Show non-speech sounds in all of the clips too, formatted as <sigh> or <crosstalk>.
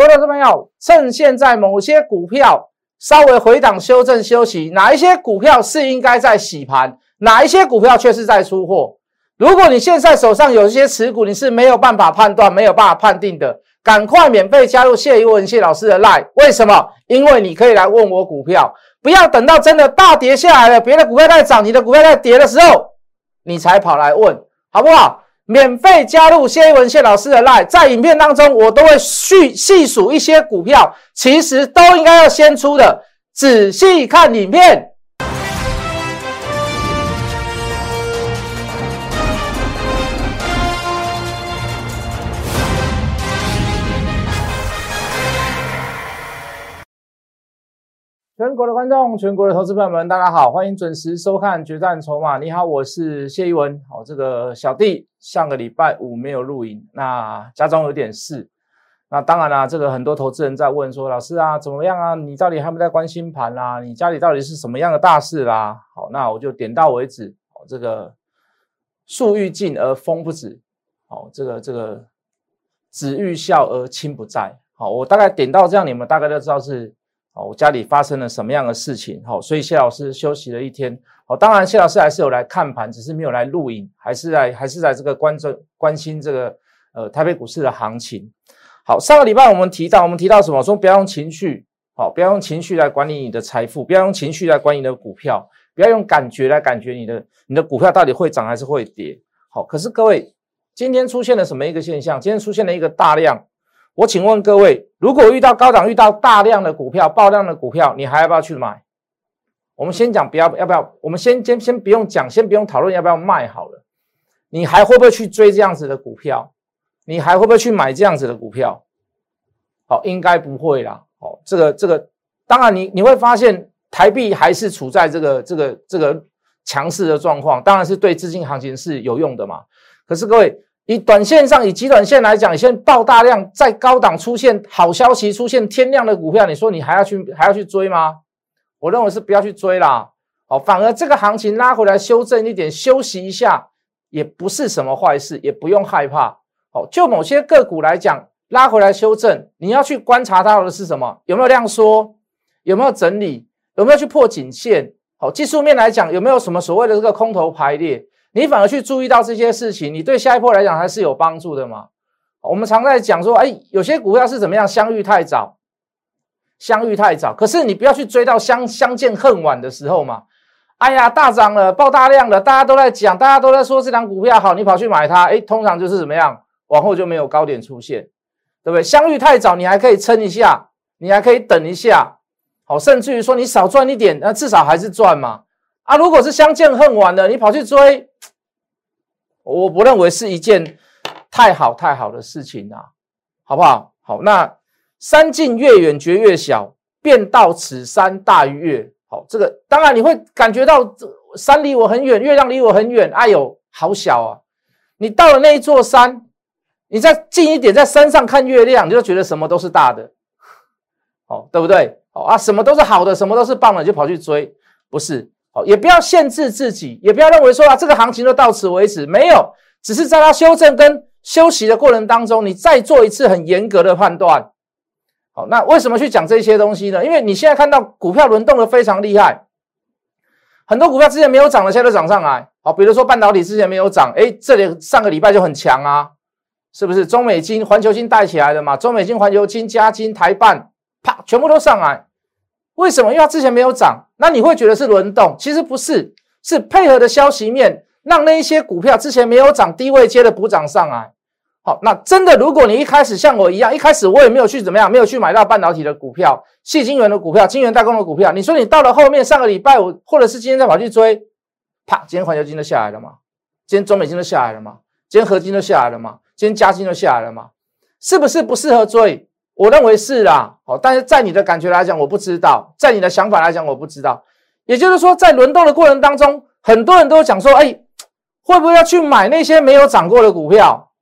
各位投资朋友，趁现在某些股票稍微回档修正休息，哪一些股票是应该在洗盘，哪一些股票却是在出货？如果你现在手上有一些持股，你是没有办法判断、没有办法判定的，赶快免费加入谢一文谢老师的 line。为什么？因为你可以来问我股票，不要等到真的大跌下来了，别的股票在涨，你的股票在跌的时候，你才跑来问，好不好？免费加入谢文谢老师的 Live，在影片当中我都会细细数一些股票，其实都应该要先出的，仔细看影片。全国的观众，全国的投资朋友们，大家好，欢迎准时收看《决战筹码》。你好，我是谢一文。好，这个小弟上个礼拜五没有录影，那家中有点事。那当然啦，这个很多投资人在问说，老师啊，怎么样啊？你到底还没在关心盘啦？你家里到底是什么样的大事啦？好，那我就点到为止。好，这个树欲静而风不止。好，这个这个子欲孝而亲不在。好，我大概点到这样，你们大概都知道是。哦，我家里发生了什么样的事情？好，所以谢老师休息了一天。哦，当然谢老师还是有来看盘，只是没有来录影，还是在还是在这个关注关心这个呃台北股市的行情。好，上个礼拜我们提到，我们提到什么？说不要用情绪，好，不要用情绪来管理你的财富，不要用情绪来管理你的股票，不要用感觉来感觉你的你的股票到底会涨还是会跌。好，可是各位，今天出现了什么一个现象？今天出现了一个大量。我请问各位，如果遇到高档、遇到大量的股票、爆量的股票，你还要不要去买？我们先讲不要，要不要？我们先先先不用讲，先不用讨论要不要卖好了。你还会不会去追这样子的股票？你还会不会去买这样子的股票？好，应该不会啦。哦，这个这个，当然你你会发现台币还是处在这个这个这个强势的状况，当然是对资金行情是有用的嘛。可是各位。以短线上，以极短线来讲，现在爆大量，在高档出现好消息，出现天量的股票，你说你还要去还要去追吗？我认为是不要去追啦。好，反而这个行情拉回来修正一点，休息一下，也不是什么坏事，也不用害怕。好，就某些个股来讲，拉回来修正，你要去观察到的是什么？有没有量缩？有没有整理？有没有去破颈线？好，技术面来讲，有没有什么所谓的这个空头排列？你反而去注意到这些事情，你对下一波来讲还是有帮助的嘛？我们常在讲说，哎，有些股票是怎么样相遇太早，相遇太早。可是你不要去追到相相见恨晚的时候嘛。哎呀，大涨了，爆大量了，大家都在讲，大家都在说这张股票好，你跑去买它，哎，通常就是怎么样，往后就没有高点出现，对不对？相遇太早，你还可以撑一下，你还可以等一下，好，甚至于说你少赚一点，那至少还是赚嘛。啊，如果是相见恨晚的，你跑去追，我不认为是一件太好太好的事情啊，好不好？好，那山近月远觉越小，便到此山大于月。好，这个当然你会感觉到山离我很远，月亮离我很远，哎呦，好小啊！你到了那一座山，你再近一点，在山上看月亮，你就觉得什么都是大的，哦，对不对？哦啊，什么都是好的，什么都是棒的，就跑去追，不是？好，也不要限制自己，也不要认为说啊，这个行情就到此为止，没有，只是在它修正跟休息的过程当中，你再做一次很严格的判断。好，那为什么去讲这些东西呢？因为你现在看到股票轮动的非常厉害，很多股票之前没有涨的，现在都涨上来。好，比如说半导体之前没有涨，哎，这里上个礼拜就很强啊，是不是？中美金、环球金带起来的嘛？中美金、环球金、加金、台半，啪，全部都上来。为什么？因为它之前没有涨，那你会觉得是轮动，其实不是，是配合的消息面，让那一些股票之前没有涨，低位接的补涨上来。好，那真的，如果你一开始像我一样，一开始我也没有去怎么样，没有去买到半导体的股票、细晶圆的股票、晶圆代工的股票，你说你到了后面上个礼拜五，或者是今天再跑去追，啪，今天环球金都下来了吗？今天中美金都下来了吗？今天合金都下来了吗？今天加金都下来了吗？是不是不适合追？我认为是啦，好，但是在你的感觉来讲，我不知道；在你的想法来讲，我不知道。也就是说，在轮动的过程当中，很多人都讲说，哎，会不会要去买那些没有涨过的股票？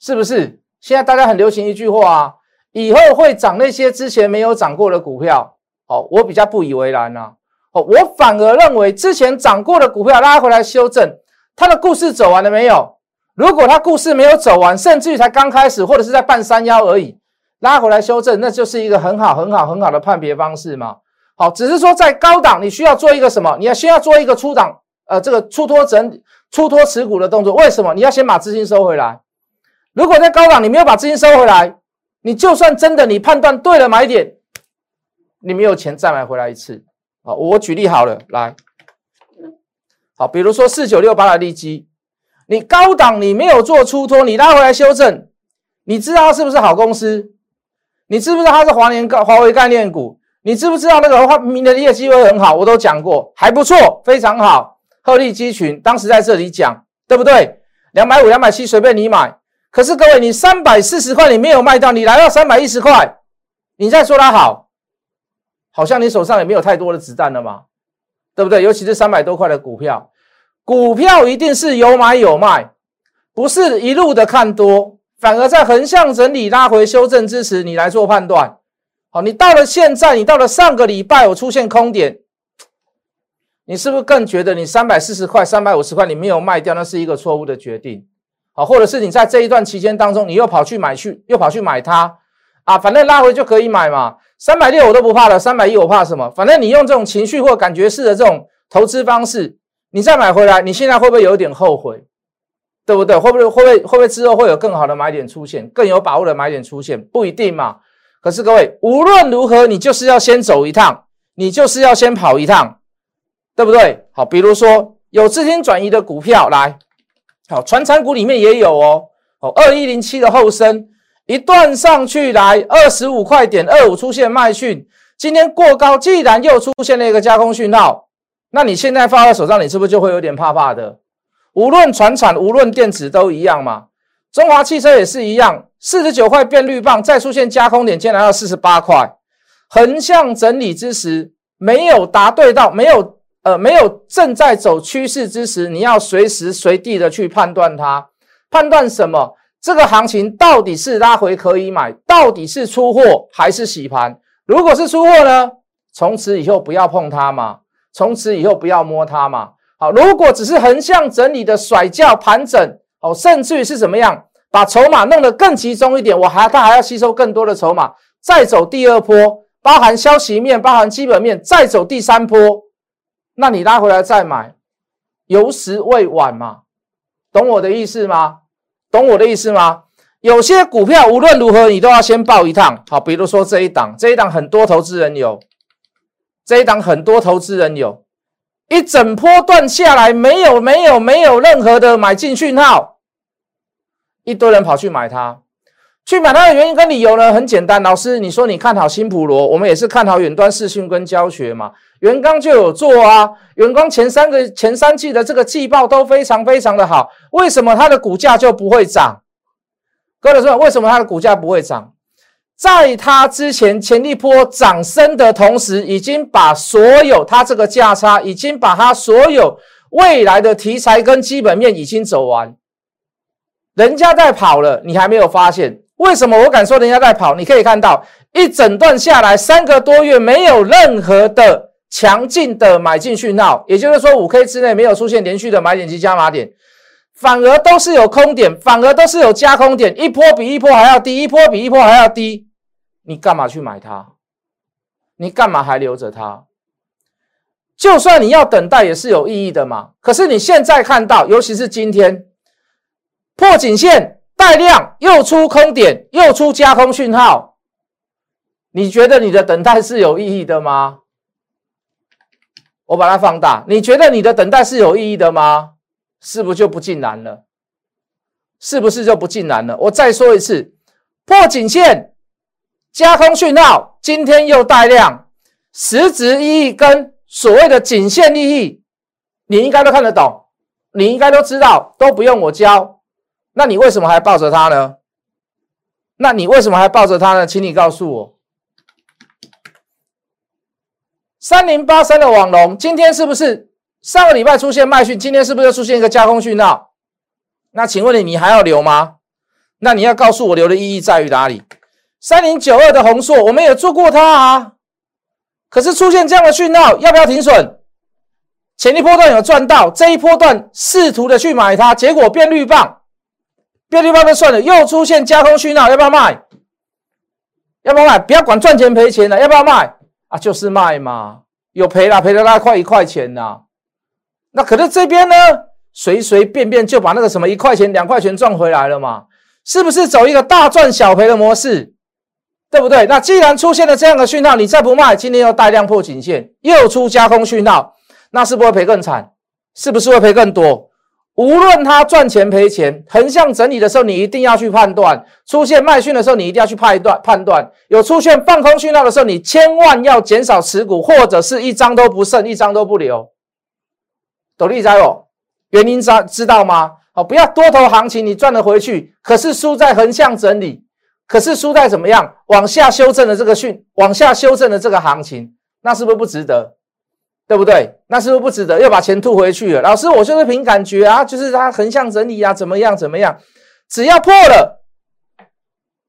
是不是？现在大家很流行一句话啊，以后会涨那些之前没有涨过的股票。好，我比较不以为然呐。哦，我反而认为之前涨过的股票拉回来修正，它的故事走完了没有？如果它故事没有走完，甚至于才刚开始，或者是在半山腰而已。拉回来修正，那就是一个很好、很好、很好的判别方式嘛。好，只是说在高档，你需要做一个什么？你要先要做一个出档，呃，这个出脱整、出脱持股的动作。为什么？你要先把资金收回来。如果在高档你没有把资金收回来，你就算真的你判断对了买点，你没有钱再买回来一次。好，我举例好了，来，好，比如说四九六八的利基，你高档你没有做出脱，你拉回来修正，你知道它是不是好公司？你知不知道它是华联概华为概念股？你知不知道那个话明的业绩会很好？我都讲过，还不错，非常好。鹤立鸡群，当时在这里讲，对不对？两百五、两百七随便你买。可是各位，你三百四十块你没有卖到，你来到三百一十块，你再说它好，好像你手上也没有太多的子弹了嘛，对不对？尤其是三百多块的股票，股票一定是有买有卖，不是一路的看多，反而在横向整理拉回修正之时，你来做判断。好，你到了现在，你到了上个礼拜，我出现空点，你是不是更觉得你三百四十块、三百五十块你没有卖掉，那是一个错误的决定？好，或者是你在这一段期间当中，你又跑去买去，又跑去买它啊，反正拉回就可以买嘛。三百六我都不怕了，三百一我怕什么？反正你用这种情绪或感觉式的这种投资方式，你再买回来，你现在会不会有点后悔？对不对？会不会会不会会不会之后会有更好的买点出现，更有把握的买点出现？不一定嘛。可是各位，无论如何，你就是要先走一趟，你就是要先跑一趟，对不对？好，比如说有资金转移的股票来。好，传产股里面也有哦。哦，二一零七的后升一段上去来二十五块点二五出现卖讯，今天过高，既然又出现了一个加工讯号，那你现在放在手上，你是不是就会有点怕怕的？无论船产，无论电子都一样嘛。中华汽车也是一样，四十九块变绿棒，再出现加空点，今天来到四十八块，横向整理之时，没有答对到，没有。呃，没有正在走趋势之时，你要随时随地的去判断它，判断什么？这个行情到底是拉回可以买，到底是出货还是洗盘？如果是出货呢？从此以后不要碰它嘛，从此以后不要摸它嘛。好，如果只是横向整理的甩轿盘整，哦，甚至于是怎么样，把筹码弄得更集中一点，我还它还要吸收更多的筹码，再走第二波，包含消息面，包含基本面，再走第三波。那你拉回来再买，有时未晚嘛？懂我的意思吗？懂我的意思吗？有些股票无论如何你都要先报一趟。好，比如说这一档，这一档很多投资人有，这一档很多投资人有，一整波段下来没有没有没有任何的买进讯号，一堆人跑去买它。去买它的原因跟理由呢，很简单。老师，你说你看好新普罗，我们也是看好远端视讯跟教学嘛。元刚就有做啊，元光前三个前三季的这个季报都非常非常的好，为什么它的股价就不会涨？各位说，为什么它的股价不会涨？在它之前前一波涨升的同时，已经把所有它这个价差，已经把它所有未来的题材跟基本面已经走完，人家在跑了，你还没有发现。为什么我敢说人家在跑？你可以看到一整段下来三个多月没有任何的强劲的买进讯号，也就是说五 K 之内没有出现连续的买点及加码点，反而都是有空点，反而都是有加空点，一波比一波还要低，一波比一波还要低，你干嘛去买它？你干嘛还留着它？就算你要等待也是有意义的嘛。可是你现在看到，尤其是今天破颈线。带量又出空点，又出加空讯号，你觉得你的等待是有意义的吗？我把它放大，你觉得你的等待是有意义的吗？是不是就不尽然了？是不是就不尽然了？我再说一次，破颈线，加空讯号，今天又带量，实质意义跟所谓的颈线利益，你应该都看得懂，你应该都知道，都不用我教。那你为什么还抱着它呢？那你为什么还抱着它呢？请你告诉我。三零八三的网龙今天是不是上个礼拜出现卖讯？今天是不是又出现一个加工讯号？那请问你，你还要留吗？那你要告诉我留的意义在于哪里？三零九二的红硕，我们也做过它啊，可是出现这样的讯号，要不要停损？前一波段有赚到，这一波段试图的去买它，结果变绿棒。变绿棒就算了，又出现加空讯号，要不要卖？要不要卖？不要管赚钱赔钱了，要不要卖啊？就是卖嘛，有赔了，赔了大概快一块钱呐。那可是这边呢，随随便便就把那个什么一块钱、两块钱赚回来了嘛？是不是走一个大赚小赔的模式？对不对？那既然出现了这样的讯号，你再不卖，今天又带量破颈线，又出加空讯号，那是不是赔更惨？是不是会赔更多？无论它赚钱赔钱，横向整理的时候，你一定要去判断；出现卖讯的时候，你一定要去判断判断；有出现放空讯号的时候，你千万要减少持股，或者是一张都不剩，一张都不留。斗笠在哦，原因知知道吗？好，不要多头行情你赚了回去，可是输在横向整理，可是输在怎么样？往下修正的这个讯，往下修正的这个行情，那是不是不值得？对不对？那是不是不值得？又把钱吐回去了？老师，我就是凭感觉啊，就是它横向整理啊，怎么样？怎么样？只要破了，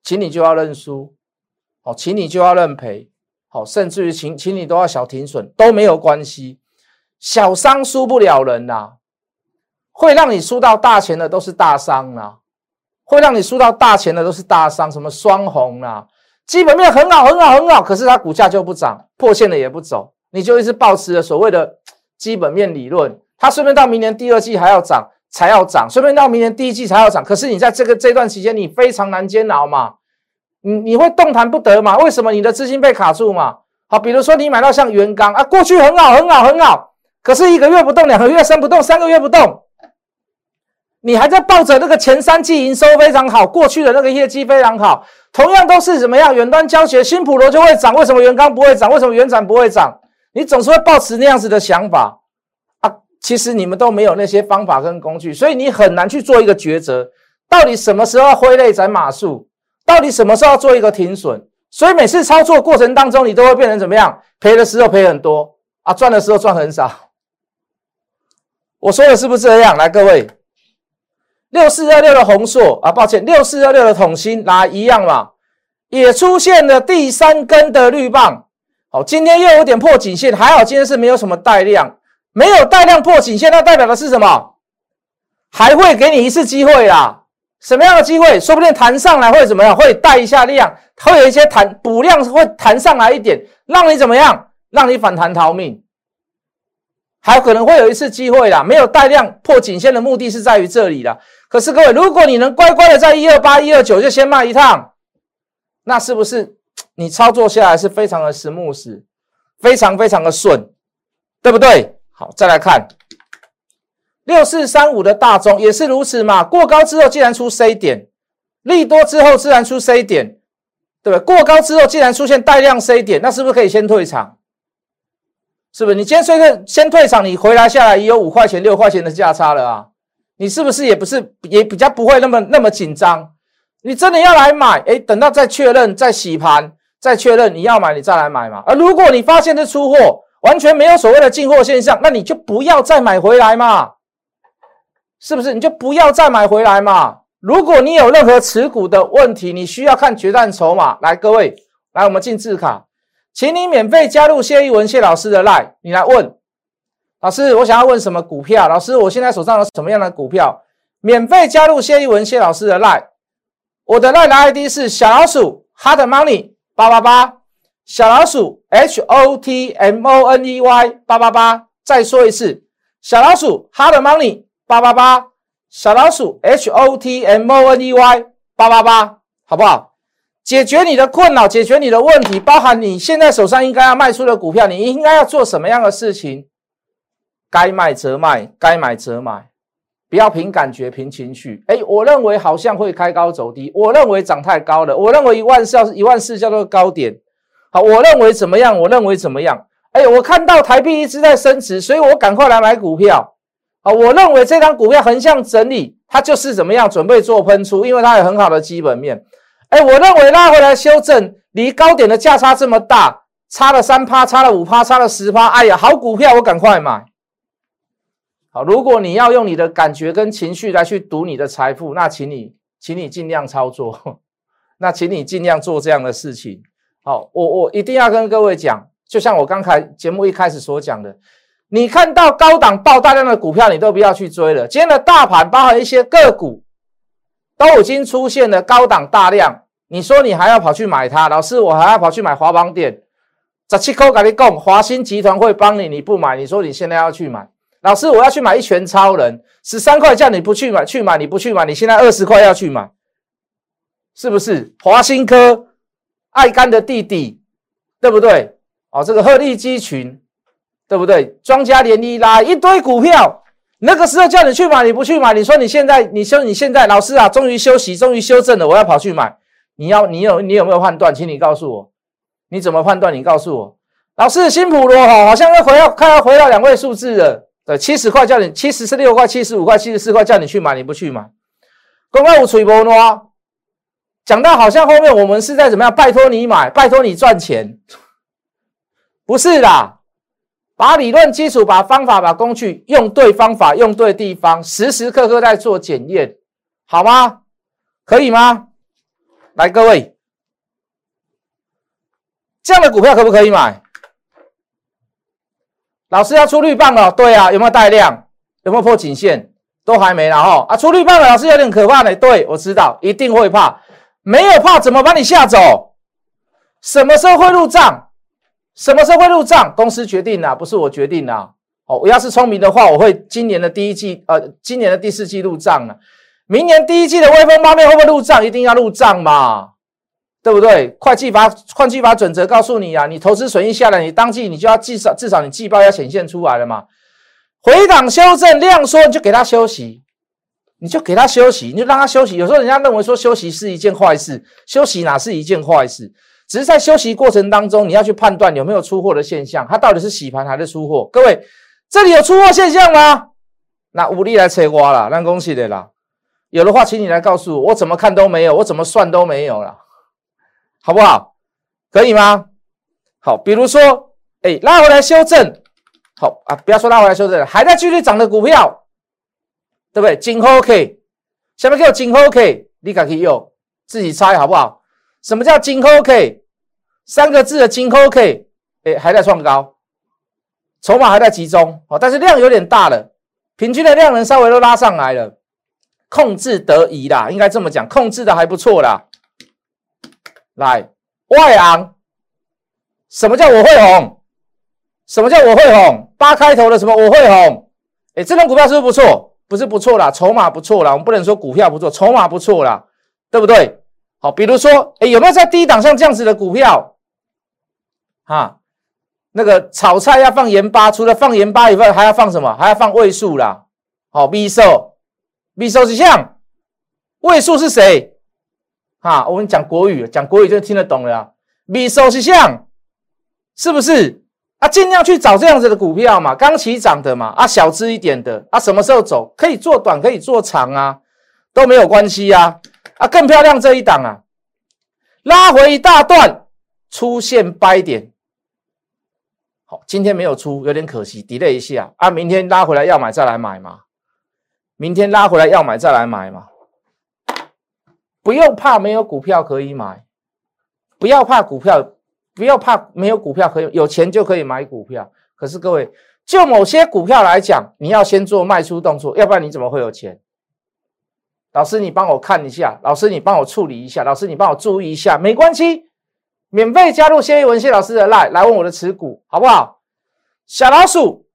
请你就要认输，好，请你就要认赔，好，甚至于请请你都要小停损都没有关系，小商输不了人呐，会让你输到大钱的都是大商啊，会让你输到大钱的都是大商，什么双红啊，基本面很好很好很好，可是它股价就不涨，破线了也不走。你就一直保持着所谓的 <tsk> 基本面理论，它顺便到明年第二季还要涨，才要涨，顺便到明年第一季才要涨。可是你在这个这段期间，你非常难煎熬嘛，你你会动弹不得嘛？为什么你的资金被卡住嘛？好，比如说你买到像元刚啊，过去很好很好很好，可是一个月不动，两个月升不动，三个月不动，你还在抱着那个前三季营收非常好，过去的那个业绩非常好，同样都是怎么样？远端教学，新普罗就会涨，为什么元刚不会涨？为什么元展不会涨？你总是会抱持那样子的想法啊，其实你们都没有那些方法跟工具，所以你很难去做一个抉择，到底什么时候挥泪斩马谡，到底什么时候做一个停损，所以每次操作过程当中，你都会变成怎么样？赔的时候赔很多啊，赚的时候赚很少。我说的是不是这样？来，各位，六四二六的红硕啊，抱歉，六四二六的统芯来一样嘛，也出现了第三根的绿棒。好，今天又有点破颈线，还好今天是没有什么带量，没有带量破颈线，那代表的是什么？还会给你一次机会啦。什么样的机会？说不定弹上来会怎么样？会带一下量，会有一些弹补量，会弹上来一点，让你怎么样？让你反弹逃命，还可能会有一次机会啦。没有带量破颈线的目的是在于这里啦。可是各位，如果你能乖乖的在一二八、一二九就先卖一趟，那是不是？你操作下来是非常的 smooth，非常非常的顺，对不对？好，再来看六四三五的大中也是如此嘛。过高之后既然出 C 点，利多之后自然出 C 点，对不对？过高之后既然出现带量 C 点，那是不是可以先退场？是不是？你今天虽然先退场，你回来下来也有五块钱、六块钱的价差了啊？你是不是也不是也比较不会那么那么紧张？你真的要来买？哎，等到再确认、再洗盘。再确认你要买，你再来买嘛。而如果你发现这出货完全没有所谓的进货现象，那你就不要再买回来嘛，是不是？你就不要再买回来嘛。如果你有任何持股的问题，你需要看决战筹码。来，各位，来，我们进字卡，请你免费加入谢一文谢老师的 line，你来问老师，我想要问什么股票？老师，我现在手上有什么样的股票？免费加入谢一文谢老师的 line，我的 line 的 ID 是小老鼠 hard money。八八八，小老鼠 H O T M O N E Y 八八八，再说一次，小老鼠 Hard Money 八八八，小老鼠 H O T M O N E Y 八八八，好不好？解决你的困扰，解决你的问题，包含你现在手上应该要卖出的股票，你应该要做什么样的事情？该卖则卖，该买则买。不要凭感觉、凭情绪。哎，我认为好像会开高走低，我认为涨太高了，我认为一万四、一万四叫做高点。好，我认为怎么样？我认为怎么样？哎，我看到台币一直在升值，所以我赶快来买股票。好，我认为这张股票横向整理，它就是怎么样？准备做喷出，因为它有很好的基本面。哎，我认为拉回来修正，离高点的价差这么大，差了三趴，差了五趴，差了十趴。哎呀，好股票，我赶快买。好，如果你要用你的感觉跟情绪来去赌你的财富，那请你，请你尽量操作，那请你尽量做这样的事情。好，我我一定要跟各位讲，就像我刚才节目一开始所讲的，你看到高档爆大量的股票，你都不要去追了。今天的大盘包含一些个股，都已经出现了高档大量，你说你还要跑去买它，老师我还要跑去买华邦店，十七块跟你讲，华兴集团会帮你，你不买，你说你现在要去买，老师我要去买一拳超人，十三块叫你不去买，去买你不去买，你现在二十块要去买，是不是？华兴科爱干的弟弟，对不对？哦，这个鹤立鸡群，对不对？庄家连一拉一堆股票。那个时候叫你去买，你不去买，你说你现在你休你现在老师啊，终于休息，终于修正了，我要跑去买。你要你有你有没有判断？请你告诉我，你怎么判断？你告诉我，老师新普罗哈好像要回到快要回到两位数字了，对，七十块叫你七十六块、七十五块、七十四块叫你去买，你不去买。公开五吹波呢？讲到好像后面我们是在怎么样？拜托你买，拜托你赚钱，不是啦。把理论基础、把方法、把工具用对方法、用对地方，时时刻刻在做检验，好吗？可以吗？来，各位，这样的股票可不可以买？老师要出绿棒了，对啊，有没有带量？有没有破颈线？都还没，然后啊，出绿棒了，老师有点可怕呢。对我知道，一定会怕，没有怕怎么把你吓走？什么时候会入账？什么时候会入账？公司决定的，不是我决定的。哦，我要是聪明的话，我会今年的第一季，呃，今年的第四季入账了。明年第一季的微风方面会不会入账？一定要入账嘛，对不对？会计法，会计法准则告诉你啊，你投资损益下来，你当季你就要至少至少你季报要显现出来了嘛。回档修正量缩，你就给他休息，你就给他休息，你就让他休息。有时候人家认为说休息是一件坏事，休息哪是一件坏事？只是在休息过程当中，你要去判断有没有出货的现象，它到底是洗盘还是出货？各位，这里有出货现象吗？那武力来切瓜了，那恭喜的啦。有的话，请你来告诉我，我怎么看都没有，我怎么算都没有了，好不好？可以吗？好，比如说，哎，拉回来修正，好啊，不要说拉回来修正，还在继续涨的股票，对不对？金 OK，下面给我金 OK，你可以用自己猜好不好？什么叫金 OK？三个字的金 OK，哎，还在创高，筹码还在集中哦，但是量有点大了，平均的量能稍微都拉上来了，控制得宜啦，应该这么讲，控制的还不错啦。来，外昂，什么叫我会红？什么叫我会红？八开头的什么我会红？哎，这种股票是不是不错？不是不错啦，筹码不错啦，我们不能说股票不错，筹码不错啦，对不对？好，比如说，哎，有没有在低档像这样子的股票？哈，那个炒菜要放盐巴，除了放盐巴以外，还要放什么？还要放位数啦。好，B 数，B 数是像位数是谁？哈，我们讲国语，讲国语就听得懂了。B 数是像，是不是？啊，尽量去找这样子的股票嘛，刚起涨的嘛，啊，小资一点的，啊，什么时候走？可以做短，可以做长啊，都没有关系呀。啊，更漂亮这一档啊，拉回一大段，出现掰点。好，今天没有出，有点可惜，delay 一下啊。明天拉回来要买再来买嘛，明天拉回来要买再来买嘛。不用怕没有股票可以买，不要怕股票，不要怕没有股票可以，有钱就可以买股票。可是各位，就某些股票来讲，你要先做卖出动作，要不然你怎么会有钱？老师，你帮我看一下。老师，你帮我处理一下。老师，你帮我注意一下。没关系，免费加入谢一文谢老师的 line 来问我的持股，好不好？小老鼠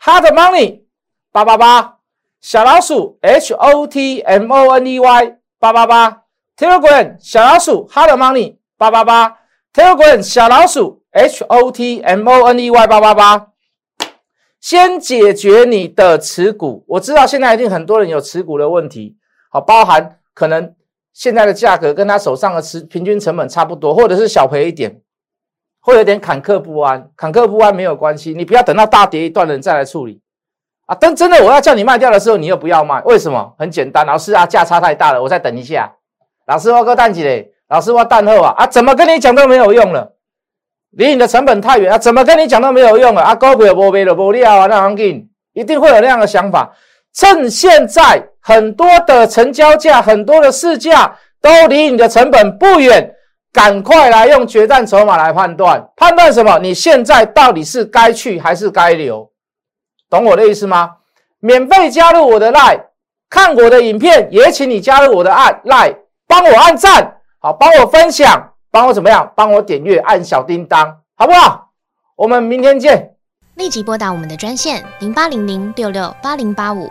，hard money 八八八，小老鼠 h o t m o n e y 八八八，Telegram 小老鼠 hard money 八八八，Telegram 小老鼠 h o t m o n e y 八八八。先解决你的持股。我知道现在一定很多人有持股的问题。好，包含可能现在的价格跟他手上的持平均成本差不多，或者是小赔一点，会有点坎坷不安。坎坷不安没有关系，你不要等到大跌一段了再来处理啊。但真的我要叫你卖掉的时候，你又不要卖，为什么？很简单，老师啊，价差太大了，我再等一下。老师我个蛋几嘞？老师我蛋后啊啊，怎么跟你讲都没有用了，离你的成本太远啊，怎么跟你讲都没有用了啊。高不波没了，不料啊，那行情一定会有那样的想法。趁现在很多的成交价、很多的市价都离你的成本不远，赶快来用决战筹码来判断。判断什么？你现在到底是该去还是该留？懂我的意思吗？免费加入我的 line，看我的影片，也请你加入我的按 line，帮我按赞，好，帮我分享，帮我怎么样？帮我点阅，按小叮当，好不好？我们明天见。立即拨打我们的专线零八零零六六八零八五